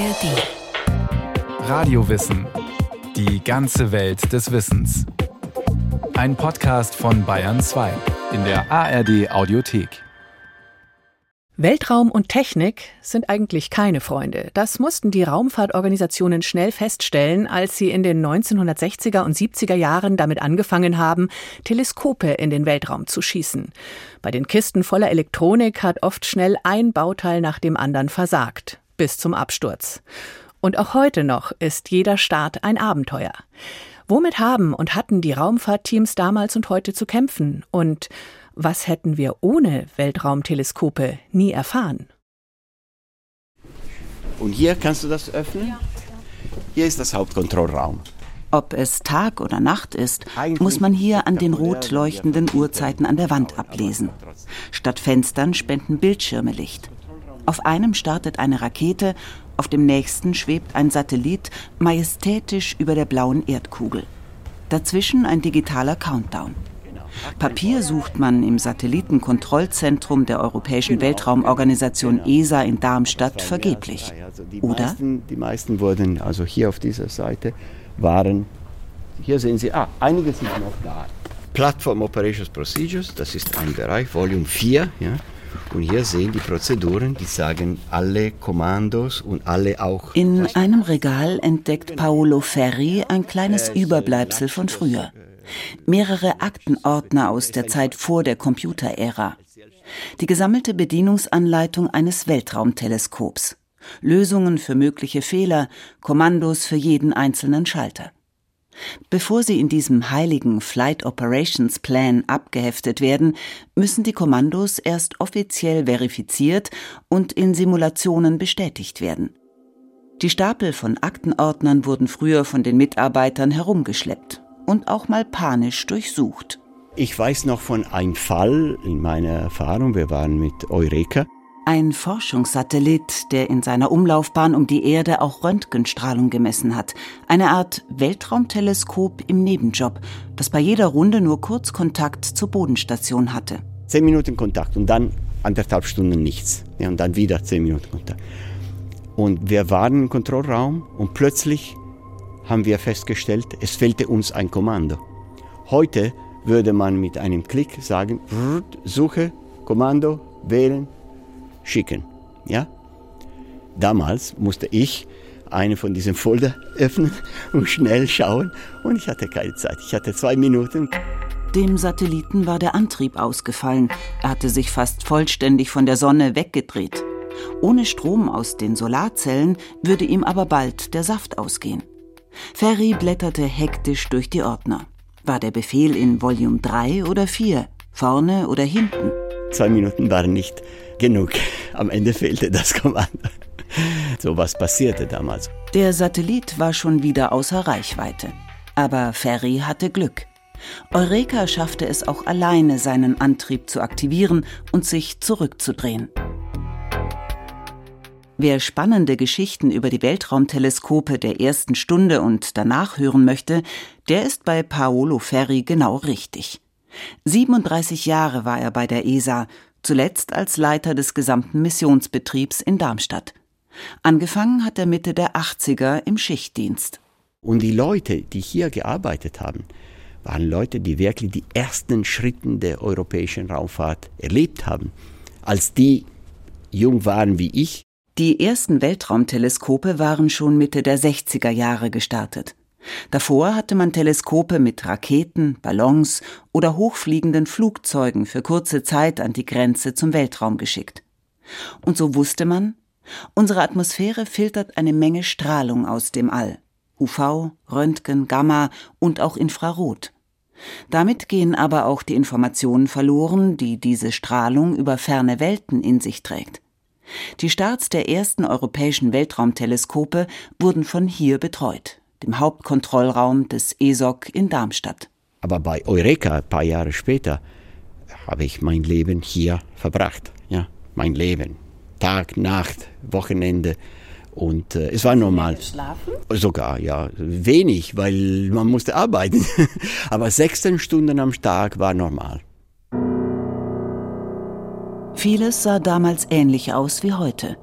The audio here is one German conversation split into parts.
ARD. Radiowissen. Die ganze Welt des Wissens. Ein Podcast von Bayern 2 in der ARD Audiothek. Weltraum und Technik sind eigentlich keine Freunde. Das mussten die Raumfahrtorganisationen schnell feststellen, als sie in den 1960er und 70er Jahren damit angefangen haben, Teleskope in den Weltraum zu schießen. Bei den Kisten voller Elektronik hat oft schnell ein Bauteil nach dem anderen versagt, bis zum Absturz. Und auch heute noch ist jeder Start ein Abenteuer. Womit haben und hatten die Raumfahrtteams damals und heute zu kämpfen? Und was hätten wir ohne Weltraumteleskope nie erfahren? Und hier kannst du das öffnen? Hier ist das Hauptkontrollraum. Ob es Tag oder Nacht ist, muss man hier an den rot leuchtenden Uhrzeiten an der Wand ablesen. Statt Fenstern spenden Bildschirme Licht. Auf einem startet eine Rakete, auf dem nächsten schwebt ein Satellit majestätisch über der blauen Erdkugel. Dazwischen ein digitaler Countdown. Papier sucht man im Satellitenkontrollzentrum der Europäischen Weltraumorganisation ESA in Darmstadt vergeblich. Oder? Die meisten wurden, also hier auf dieser Seite, waren, hier sehen Sie, ah, einige sind noch da. Platform Operations Procedures, das ist ein Bereich, Volume 4, ja. Und hier sehen die Prozeduren, die sagen alle Kommandos und alle auch. In einem Regal entdeckt Paolo Ferri ein kleines Überbleibsel von früher. Mehrere Aktenordner aus der Zeit vor der Computerära. Die gesammelte Bedienungsanleitung eines Weltraumteleskops. Lösungen für mögliche Fehler, Kommandos für jeden einzelnen Schalter. Bevor sie in diesem heiligen Flight Operations Plan abgeheftet werden, müssen die Kommandos erst offiziell verifiziert und in Simulationen bestätigt werden. Die Stapel von Aktenordnern wurden früher von den Mitarbeitern herumgeschleppt und auch mal panisch durchsucht. Ich weiß noch von einem Fall in meiner Erfahrung, wir waren mit Eureka, ein Forschungssatellit, der in seiner Umlaufbahn um die Erde auch Röntgenstrahlung gemessen hat. Eine Art Weltraumteleskop im Nebenjob, das bei jeder Runde nur kurz Kontakt zur Bodenstation hatte. Zehn Minuten Kontakt und dann anderthalb Stunden nichts. Ja, und dann wieder zehn Minuten Kontakt. Und wir waren im Kontrollraum und plötzlich haben wir festgestellt, es fehlte uns ein Kommando. Heute würde man mit einem Klick sagen, Suche, Kommando, wählen, schicken. Ja? Damals musste ich eine von diesen Folder öffnen und schnell schauen und ich hatte keine Zeit. Ich hatte zwei Minuten. Dem Satelliten war der Antrieb ausgefallen. Er hatte sich fast vollständig von der Sonne weggedreht. Ohne Strom aus den Solarzellen würde ihm aber bald der Saft ausgehen. Ferry blätterte hektisch durch die Ordner. War der Befehl in Volume 3 oder 4? Vorne oder hinten? Zwei Minuten waren nicht genug. Am Ende fehlte das Kommando. So was passierte damals. Der Satellit war schon wieder außer Reichweite. Aber Ferry hatte Glück. Eureka schaffte es auch alleine, seinen Antrieb zu aktivieren und sich zurückzudrehen. Wer spannende Geschichten über die Weltraumteleskope der ersten Stunde und danach hören möchte, der ist bei Paolo Ferri genau richtig. 37 Jahre war er bei der ESA, zuletzt als Leiter des gesamten Missionsbetriebs in Darmstadt. Angefangen hat er Mitte der 80er im Schichtdienst. Und die Leute, die hier gearbeitet haben, waren Leute, die wirklich die ersten Schritte der europäischen Raumfahrt erlebt haben. Als die jung waren wie ich. Die ersten Weltraumteleskope waren schon Mitte der 60er Jahre gestartet. Davor hatte man Teleskope mit Raketen, Ballons oder hochfliegenden Flugzeugen für kurze Zeit an die Grenze zum Weltraum geschickt. Und so wusste man, unsere Atmosphäre filtert eine Menge Strahlung aus dem All. UV, Röntgen, Gamma und auch Infrarot. Damit gehen aber auch die Informationen verloren, die diese Strahlung über ferne Welten in sich trägt. Die Starts der ersten europäischen Weltraumteleskope wurden von hier betreut dem Hauptkontrollraum des ESOC in Darmstadt. Aber bei Eureka, ein paar Jahre später, habe ich mein Leben hier verbracht. Ja, mein Leben. Tag, Nacht, Wochenende. Und äh, es war normal. Schlafen? Sogar, ja. Wenig, weil man musste arbeiten. Aber 16 Stunden am Tag war normal. Vieles sah damals ähnlich aus wie heute.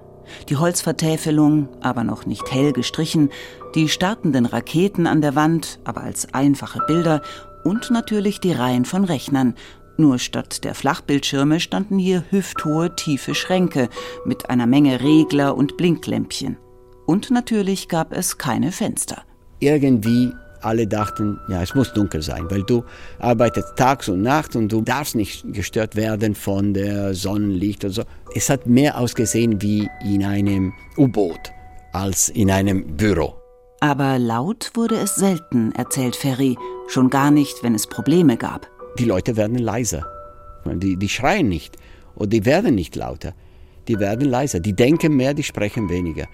Die Holzvertäfelung, aber noch nicht hell gestrichen, die startenden Raketen an der Wand, aber als einfache Bilder und natürlich die Reihen von Rechnern. Nur statt der Flachbildschirme standen hier hüfthohe, tiefe Schränke mit einer Menge Regler und Blinklämpchen. Und natürlich gab es keine Fenster. Irgendwie alle dachten, ja, es muss dunkel sein, weil du arbeitest tags und nachts und du darfst nicht gestört werden von der Sonnenlicht und so. Es hat mehr ausgesehen wie in einem U-Boot als in einem Büro. Aber laut wurde es selten, erzählt Ferry, schon gar nicht, wenn es Probleme gab. Die Leute werden leiser. Die, die schreien nicht und die werden nicht lauter. Die werden leiser. Die denken mehr, die sprechen weniger.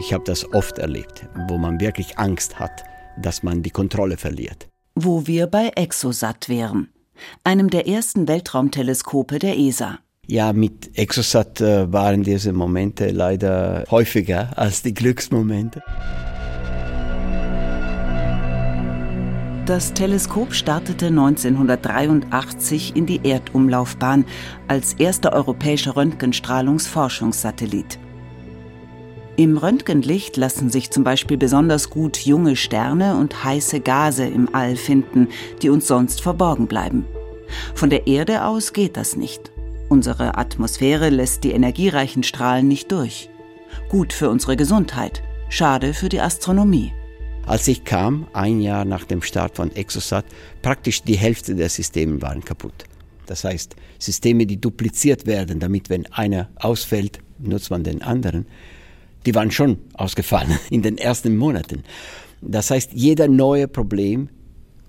Ich habe das oft erlebt, wo man wirklich Angst hat dass man die Kontrolle verliert. Wo wir bei Exosat wären, einem der ersten Weltraumteleskope der ESA. Ja, mit Exosat äh, waren diese Momente leider häufiger als die Glücksmomente. Das Teleskop startete 1983 in die Erdumlaufbahn als erster europäischer Röntgenstrahlungsforschungssatellit. Im Röntgenlicht lassen sich zum Beispiel besonders gut junge Sterne und heiße Gase im All finden, die uns sonst verborgen bleiben. Von der Erde aus geht das nicht. Unsere Atmosphäre lässt die energiereichen Strahlen nicht durch. Gut für unsere Gesundheit, schade für die Astronomie. Als ich kam, ein Jahr nach dem Start von Exosat, praktisch die Hälfte der Systeme waren kaputt. Das heißt, Systeme, die dupliziert werden, damit wenn einer ausfällt, nutzt man den anderen die waren schon ausgefallen in den ersten Monaten. Das heißt, jeder neue Problem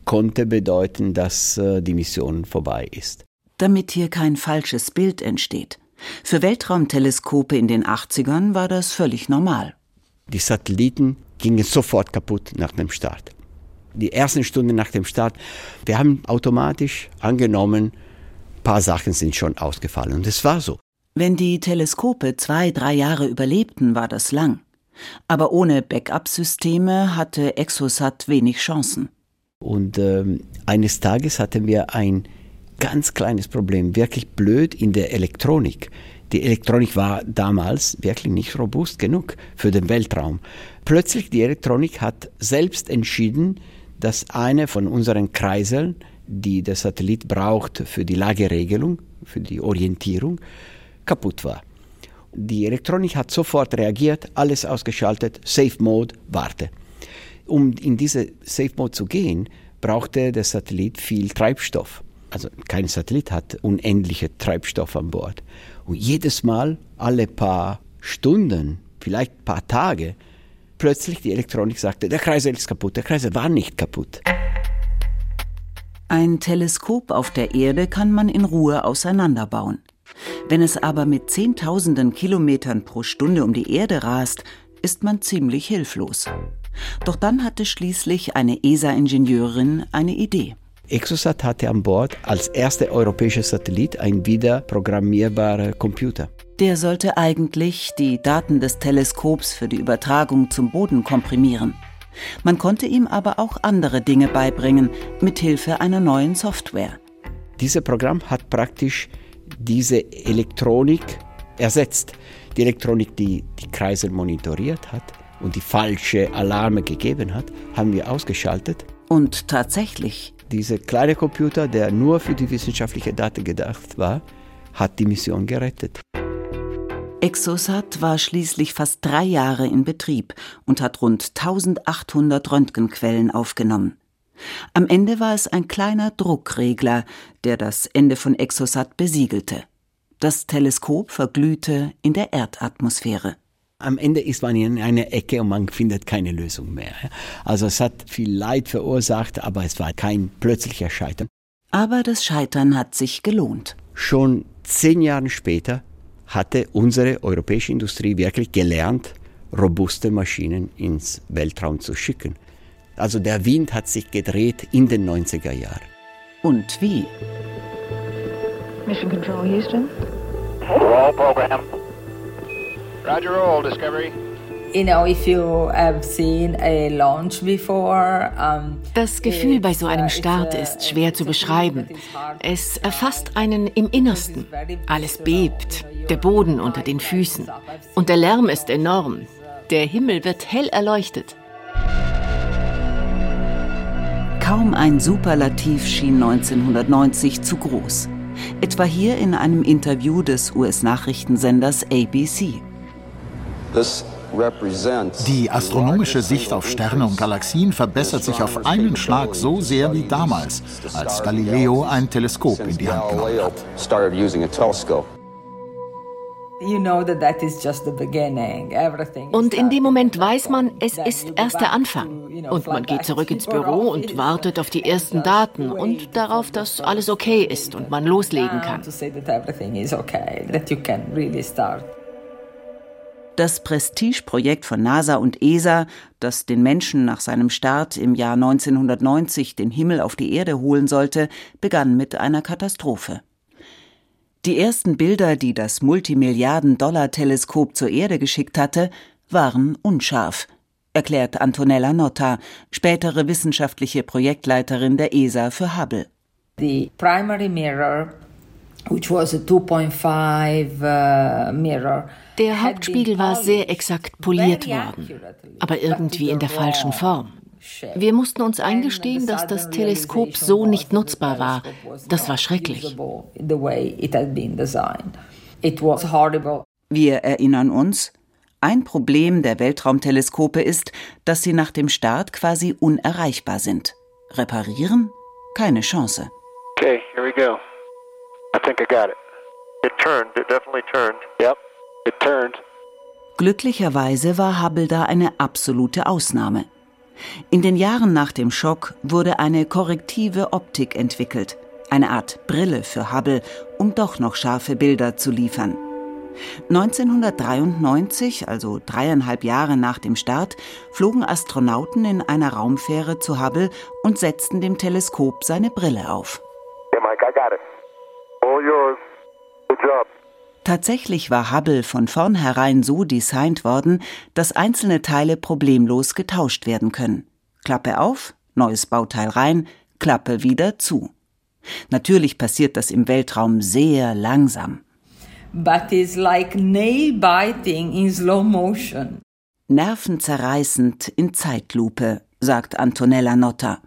konnte bedeuten, dass äh, die Mission vorbei ist. Damit hier kein falsches Bild entsteht. Für Weltraumteleskope in den 80ern war das völlig normal. Die Satelliten gingen sofort kaputt nach dem Start. Die ersten Stunden nach dem Start, wir haben automatisch angenommen, ein paar Sachen sind schon ausgefallen. Und es war so. Wenn die Teleskope zwei, drei Jahre überlebten, war das lang. Aber ohne Backup-Systeme hatte Exosat wenig Chancen. Und ähm, eines Tages hatten wir ein ganz kleines Problem, wirklich blöd in der Elektronik. Die Elektronik war damals wirklich nicht robust genug für den Weltraum. Plötzlich die Elektronik hat selbst entschieden, dass eine von unseren Kreiseln, die der Satellit braucht für die Lageregelung, für die Orientierung, kaputt war. Die Elektronik hat sofort reagiert, alles ausgeschaltet, Safe Mode, warte. Um in diese Safe Mode zu gehen, brauchte der Satellit viel Treibstoff. Also kein Satellit hat unendliche Treibstoff an Bord. Und jedes Mal, alle paar Stunden, vielleicht paar Tage, plötzlich die Elektronik sagte, der Kreisel ist kaputt. Der Kreisel war nicht kaputt. Ein Teleskop auf der Erde kann man in Ruhe auseinanderbauen. Wenn es aber mit Zehntausenden Kilometern pro Stunde um die Erde rast, ist man ziemlich hilflos. Doch dann hatte schließlich eine ESA-Ingenieurin eine Idee. Exosat hatte an Bord als erster europäischer Satellit ein wiederprogrammierbarer Computer. Der sollte eigentlich die Daten des Teleskops für die Übertragung zum Boden komprimieren. Man konnte ihm aber auch andere Dinge beibringen, mit Hilfe einer neuen Software. Dieses Programm hat praktisch diese Elektronik ersetzt. Die Elektronik, die die Kreisel monitoriert hat und die falsche Alarme gegeben hat, haben wir ausgeschaltet. Und tatsächlich. Dieser kleine Computer, der nur für die wissenschaftliche Daten gedacht war, hat die Mission gerettet. Exosat war schließlich fast drei Jahre in Betrieb und hat rund 1800 Röntgenquellen aufgenommen. Am Ende war es ein kleiner Druckregler, der das Ende von Exosat besiegelte. Das Teleskop verglühte in der Erdatmosphäre. Am Ende ist man in einer Ecke und man findet keine Lösung mehr. Also es hat viel Leid verursacht, aber es war kein plötzlicher Scheitern. Aber das Scheitern hat sich gelohnt. Schon zehn Jahre später hatte unsere europäische Industrie wirklich gelernt, robuste Maschinen ins Weltraum zu schicken. Also der Wind hat sich gedreht in den 90er Jahren. Und wie? Mission Control Houston. Roll program. Roger roll, Discovery. Das Gefühl bei so einem Start ist schwer zu beschreiben. Es erfasst einen im Innersten. Alles bebt, der Boden unter den Füßen. Und der Lärm ist enorm. Der Himmel wird hell erleuchtet. Kaum ein Superlativ schien 1990 zu groß. Etwa hier in einem Interview des US-Nachrichtensenders ABC. Die astronomische Sicht auf Sterne und Galaxien verbessert sich auf einen Schlag so sehr wie damals, als Galileo ein Teleskop in die Hand genommen hat. Und in dem Moment weiß man, es ist erst der Anfang. Und man geht zurück ins Büro und wartet auf die ersten Daten und darauf, dass alles okay ist und man loslegen kann. Das Prestigeprojekt von NASA und ESA, das den Menschen nach seinem Start im Jahr 1990 den Himmel auf die Erde holen sollte, begann mit einer Katastrophe. Die ersten Bilder, die das Multimilliarden-Dollar-Teleskop zur Erde geschickt hatte, waren unscharf, erklärt Antonella Notta, spätere wissenschaftliche Projektleiterin der ESA für Hubble. The primary mirror which was a 2.5 uh, mirror der Hauptspiegel war sehr exakt poliert worden, aber irgendwie in der falschen Form. Wir mussten uns eingestehen, dass das Teleskop so nicht nutzbar war. Das war schrecklich. Wir erinnern uns, ein Problem der Weltraumteleskope ist, dass sie nach dem Start quasi unerreichbar sind. Reparieren? Keine Chance. Okay, here we go. I think I got it. It turned, it definitely turned. Yep, it turned. Glücklicherweise war Hubble da eine absolute Ausnahme. In den Jahren nach dem Schock wurde eine korrektive Optik entwickelt, eine Art Brille für Hubble, um doch noch scharfe Bilder zu liefern. 1993, also dreieinhalb Jahre nach dem Start, flogen Astronauten in einer Raumfähre zu Hubble und setzten dem Teleskop seine Brille auf. Hey Mike, I got it. All yours. Good job. Tatsächlich war Hubble von vornherein so designt worden, dass einzelne Teile problemlos getauscht werden können. Klappe auf, neues Bauteil rein, Klappe wieder zu. Natürlich passiert das im Weltraum sehr langsam. But it's like nail biting in slow motion. Nervenzerreißend in Zeitlupe, sagt Antonella Notta.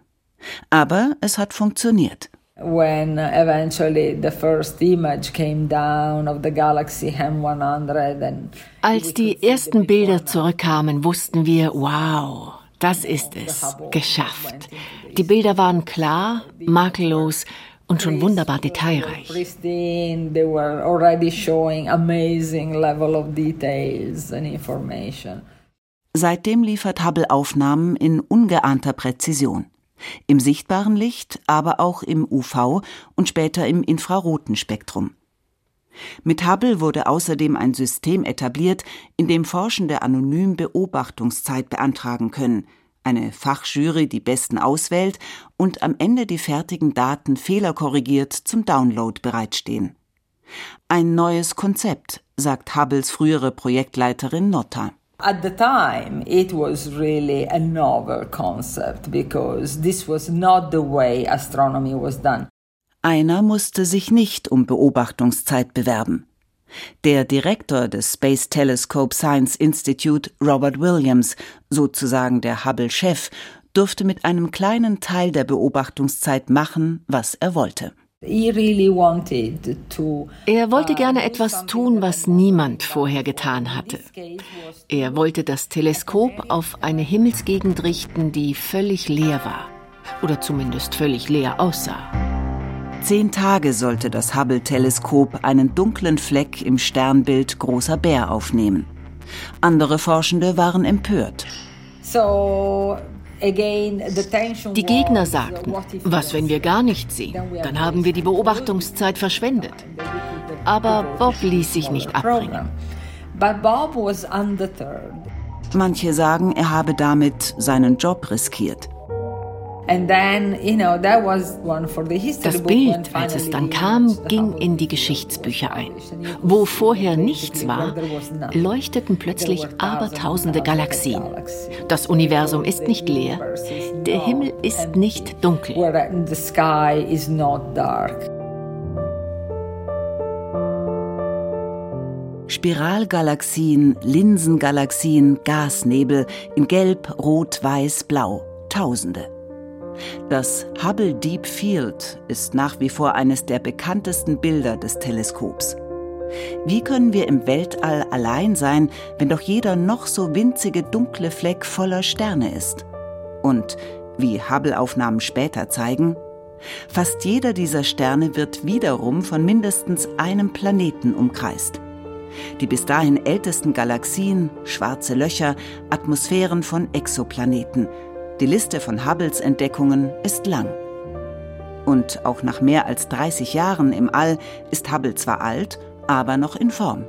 Aber es hat funktioniert when eventually the first image came down of the galaxy M100 and Als die ersten Bilder zurückkamen, wussten wir, wow, das ist es, geschafft. Die Bilder waren klar, makellos und schon wunderbar detailreich. They were already showing amazing level of details and information. Seitdem liefert Hubble Aufnahmen in ungeahnter Präzision im sichtbaren Licht, aber auch im UV und später im infraroten Spektrum. Mit Hubble wurde außerdem ein System etabliert, in dem Forschende anonym Beobachtungszeit beantragen können, eine Fachjury die besten auswählt und am Ende die fertigen Daten fehlerkorrigiert zum Download bereitstehen. Ein neues Konzept, sagt Hubbles frühere Projektleiterin Notta. At the time, it was really a novel concept because this was not the way astronomy was done. Einer musste sich nicht um Beobachtungszeit bewerben. Der Direktor des Space Telescope Science Institute, Robert Williams, sozusagen der Hubble-Chef, durfte mit einem kleinen Teil der Beobachtungszeit machen, was er wollte. Er wollte gerne etwas tun, was niemand vorher getan hatte. Er wollte das Teleskop auf eine Himmelsgegend richten, die völlig leer war. Oder zumindest völlig leer aussah. Zehn Tage sollte das Hubble-Teleskop einen dunklen Fleck im Sternbild Großer Bär aufnehmen. Andere Forschende waren empört. So die Gegner sagten, was, wenn wir gar nichts sehen? Dann haben wir die Beobachtungszeit verschwendet. Aber Bob ließ sich nicht abbringen. Manche sagen, er habe damit seinen Job riskiert. Das Bild, als es dann kam, ging in die Geschichtsbücher ein. Wo vorher nichts war, leuchteten plötzlich abertausende Galaxien. Das Universum ist nicht leer, der Himmel ist nicht dunkel. Spiralgalaxien, Linsengalaxien, Gasnebel in Gelb, Rot, Weiß, Blau. Tausende. Das Hubble Deep Field ist nach wie vor eines der bekanntesten Bilder des Teleskops. Wie können wir im Weltall allein sein, wenn doch jeder noch so winzige dunkle Fleck voller Sterne ist? Und wie Hubble-Aufnahmen später zeigen, fast jeder dieser Sterne wird wiederum von mindestens einem Planeten umkreist. Die bis dahin ältesten Galaxien, schwarze Löcher, Atmosphären von Exoplaneten – die Liste von Hubbles Entdeckungen ist lang. Und auch nach mehr als 30 Jahren im All ist Hubble zwar alt, aber noch in Form.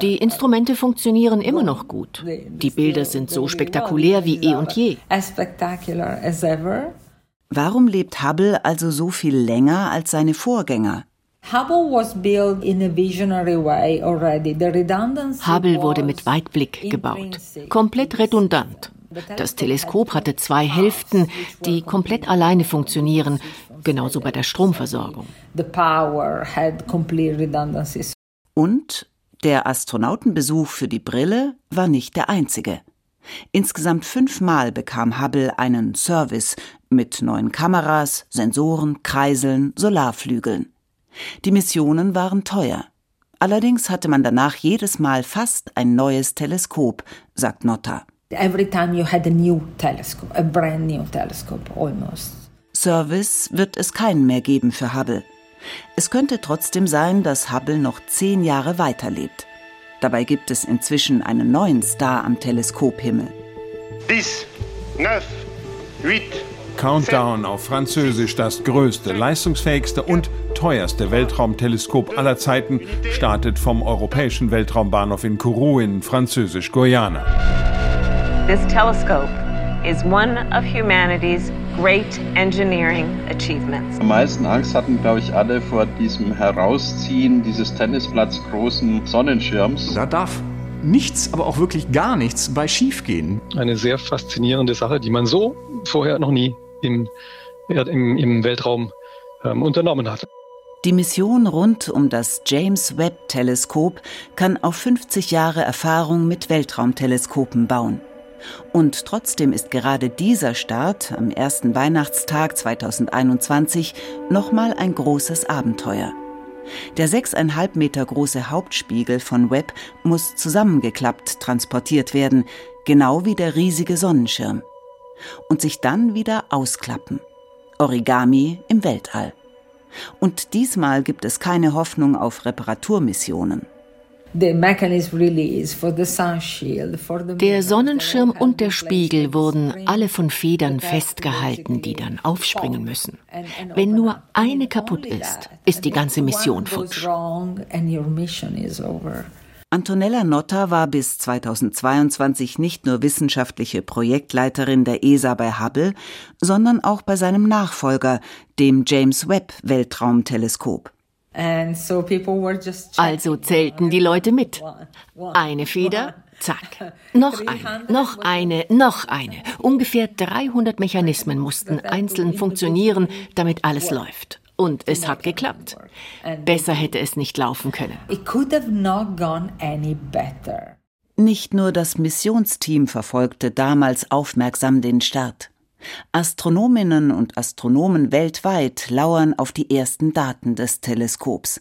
Die Instrumente funktionieren immer noch gut. Die Bilder sind so spektakulär wie eh und je. Warum lebt Hubble also so viel länger als seine Vorgänger? Hubble wurde mit Weitblick gebaut, komplett redundant. Das Teleskop hatte zwei Hälften, die komplett alleine funktionieren, genauso bei der Stromversorgung. Und der Astronautenbesuch für die Brille war nicht der einzige. Insgesamt fünfmal bekam Hubble einen Service mit neuen Kameras, Sensoren, Kreiseln, Solarflügeln. Die Missionen waren teuer. Allerdings hatte man danach jedes Mal fast ein neues Teleskop, sagt Notta. Every time you had a new telescope, a brand new telescope almost. Service wird es keinen mehr geben für Hubble. Es könnte trotzdem sein, dass Hubble noch zehn Jahre weiterlebt. Dabei gibt es inzwischen einen neuen Star am Teleskophimmel. Dix, neuf, huit, Countdown auf Französisch, das größte, leistungsfähigste und teuerste Weltraumteleskop aller Zeiten, startet vom Europäischen Weltraumbahnhof in Kourou in Französisch-Guyana. This telescope is one of humanity's great engineering achievements. Am meisten Angst hatten, glaube ich, alle vor diesem Herausziehen dieses tennisplatzgroßen Sonnenschirms. Da darf nichts, aber auch wirklich gar nichts bei schiefgehen. Eine sehr faszinierende Sache, die man so vorher noch nie im, im, im Weltraum ähm, unternommen hat. Die Mission rund um das James Webb Teleskop kann auf 50 Jahre Erfahrung mit Weltraumteleskopen bauen. Und trotzdem ist gerade dieser Start am ersten Weihnachtstag 2021 nochmal ein großes Abenteuer. Der sechseinhalb Meter große Hauptspiegel von Webb muss zusammengeklappt transportiert werden, genau wie der riesige Sonnenschirm und sich dann wieder ausklappen. Origami im Weltall. Und diesmal gibt es keine Hoffnung auf Reparaturmissionen. Der Sonnenschirm und der Spiegel wurden alle von Federn festgehalten, die dann aufspringen müssen. Wenn nur eine kaputt ist, ist die ganze Mission futsch. Antonella Notta war bis 2022 nicht nur wissenschaftliche Projektleiterin der ESA bei Hubble, sondern auch bei seinem Nachfolger, dem James Webb Weltraumteleskop. Also zählten die Leute mit. Eine Feder, zack. Noch eine, noch eine, noch eine. Ungefähr 300 Mechanismen mussten einzeln funktionieren, damit alles läuft. Und es hat geklappt. Besser hätte es nicht laufen können. Nicht nur das Missionsteam verfolgte damals aufmerksam den Start. Astronominnen und Astronomen weltweit lauern auf die ersten Daten des Teleskops.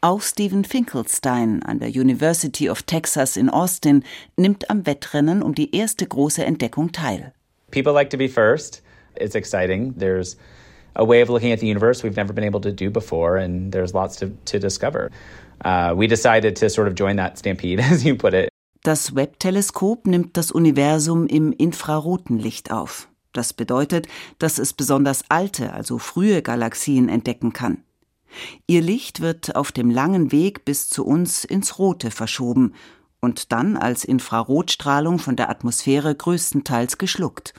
Auch Stephen Finkelstein an der University of Texas in Austin nimmt am Wettrennen um die erste große Entdeckung teil. People like to be first. It's exciting. There's a way of looking at the universe we've never been able to do before, and there's lots to, to discover. Uh, we decided to sort of join that stampede, as you put it. Das Webb-Teleskop nimmt das Universum im infraroten Licht auf. Das bedeutet, dass es besonders alte, also frühe Galaxien entdecken kann. Ihr Licht wird auf dem langen Weg bis zu uns ins Rote verschoben und dann als Infrarotstrahlung von der Atmosphäre größtenteils geschluckt.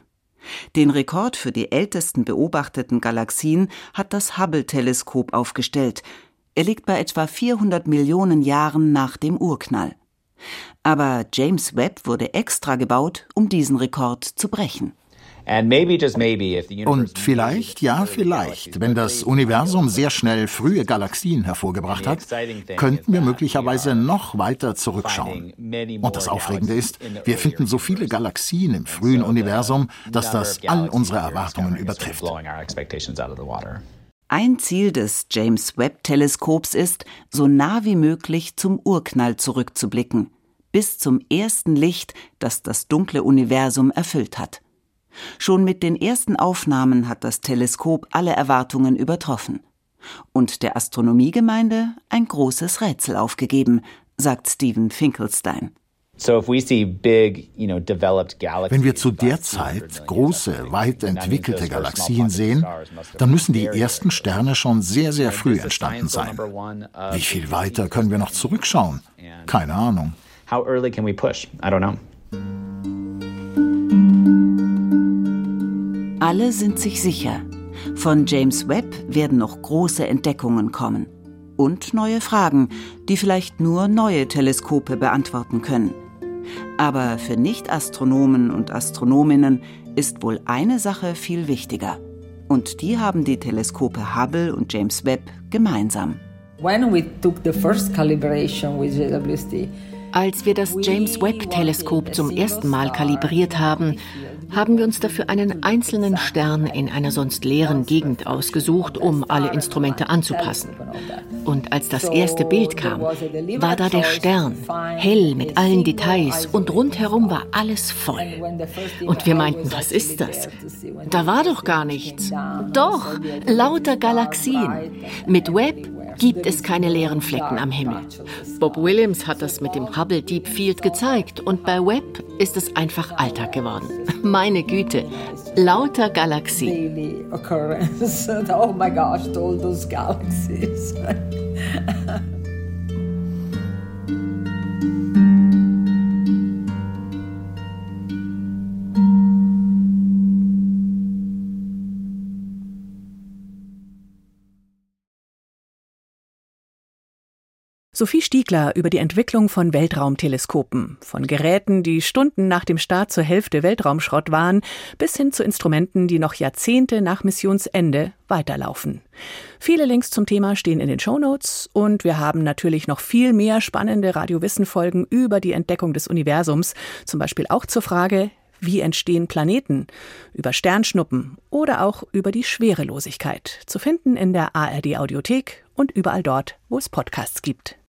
Den Rekord für die ältesten beobachteten Galaxien hat das Hubble-Teleskop aufgestellt. Er liegt bei etwa 400 Millionen Jahren nach dem Urknall. Aber James Webb wurde extra gebaut, um diesen Rekord zu brechen. Und vielleicht, ja, vielleicht, wenn das Universum sehr schnell frühe Galaxien hervorgebracht hat, könnten wir möglicherweise noch weiter zurückschauen. Und das Aufregende ist, wir finden so viele Galaxien im frühen Universum, dass das all unsere Erwartungen übertrifft. Ein Ziel des James Webb Teleskops ist, so nah wie möglich zum Urknall zurückzublicken, bis zum ersten Licht, das das dunkle Universum erfüllt hat. Schon mit den ersten Aufnahmen hat das Teleskop alle Erwartungen übertroffen. Und der Astronomiegemeinde ein großes Rätsel aufgegeben, sagt Stephen Finkelstein. Wenn wir zu der Zeit große, weit entwickelte Galaxien sehen, dann müssen die ersten Sterne schon sehr, sehr früh entstanden sein. Wie viel weiter können wir noch zurückschauen? Keine Ahnung. How early can we push? I don't know. Alle sind sich sicher, von James Webb werden noch große Entdeckungen kommen. Und neue Fragen, die vielleicht nur neue Teleskope beantworten können. Aber für Nicht-Astronomen und Astronominnen ist wohl eine Sache viel wichtiger. Und die haben die Teleskope Hubble und James Webb gemeinsam. Als wir das James Webb-Teleskop zum ersten Mal kalibriert haben, haben wir uns dafür einen einzelnen Stern in einer sonst leeren Gegend ausgesucht, um alle Instrumente anzupassen. Und als das erste Bild kam, war da der Stern, hell mit allen Details und rundherum war alles voll. Und wir meinten, was ist das? Da war doch gar nichts. Doch, lauter Galaxien. Mit Webb gibt es keine leeren Flecken am Himmel. Bob Williams hat das mit dem Hubble Deep Field gezeigt und bei Webb ist es einfach Alltag geworden. Meine Güte, lauter Galaxien. Sophie Stiegler über die Entwicklung von Weltraumteleskopen, von Geräten, die Stunden nach dem Start zur Hälfte Weltraumschrott waren, bis hin zu Instrumenten, die noch Jahrzehnte nach Missionsende weiterlaufen. Viele Links zum Thema stehen in den Shownotes und wir haben natürlich noch viel mehr spannende Radiowissen-Folgen über die Entdeckung des Universums, zum Beispiel auch zur Frage, wie entstehen Planeten, über Sternschnuppen oder auch über die Schwerelosigkeit, zu finden in der ARD Audiothek und überall dort, wo es Podcasts gibt.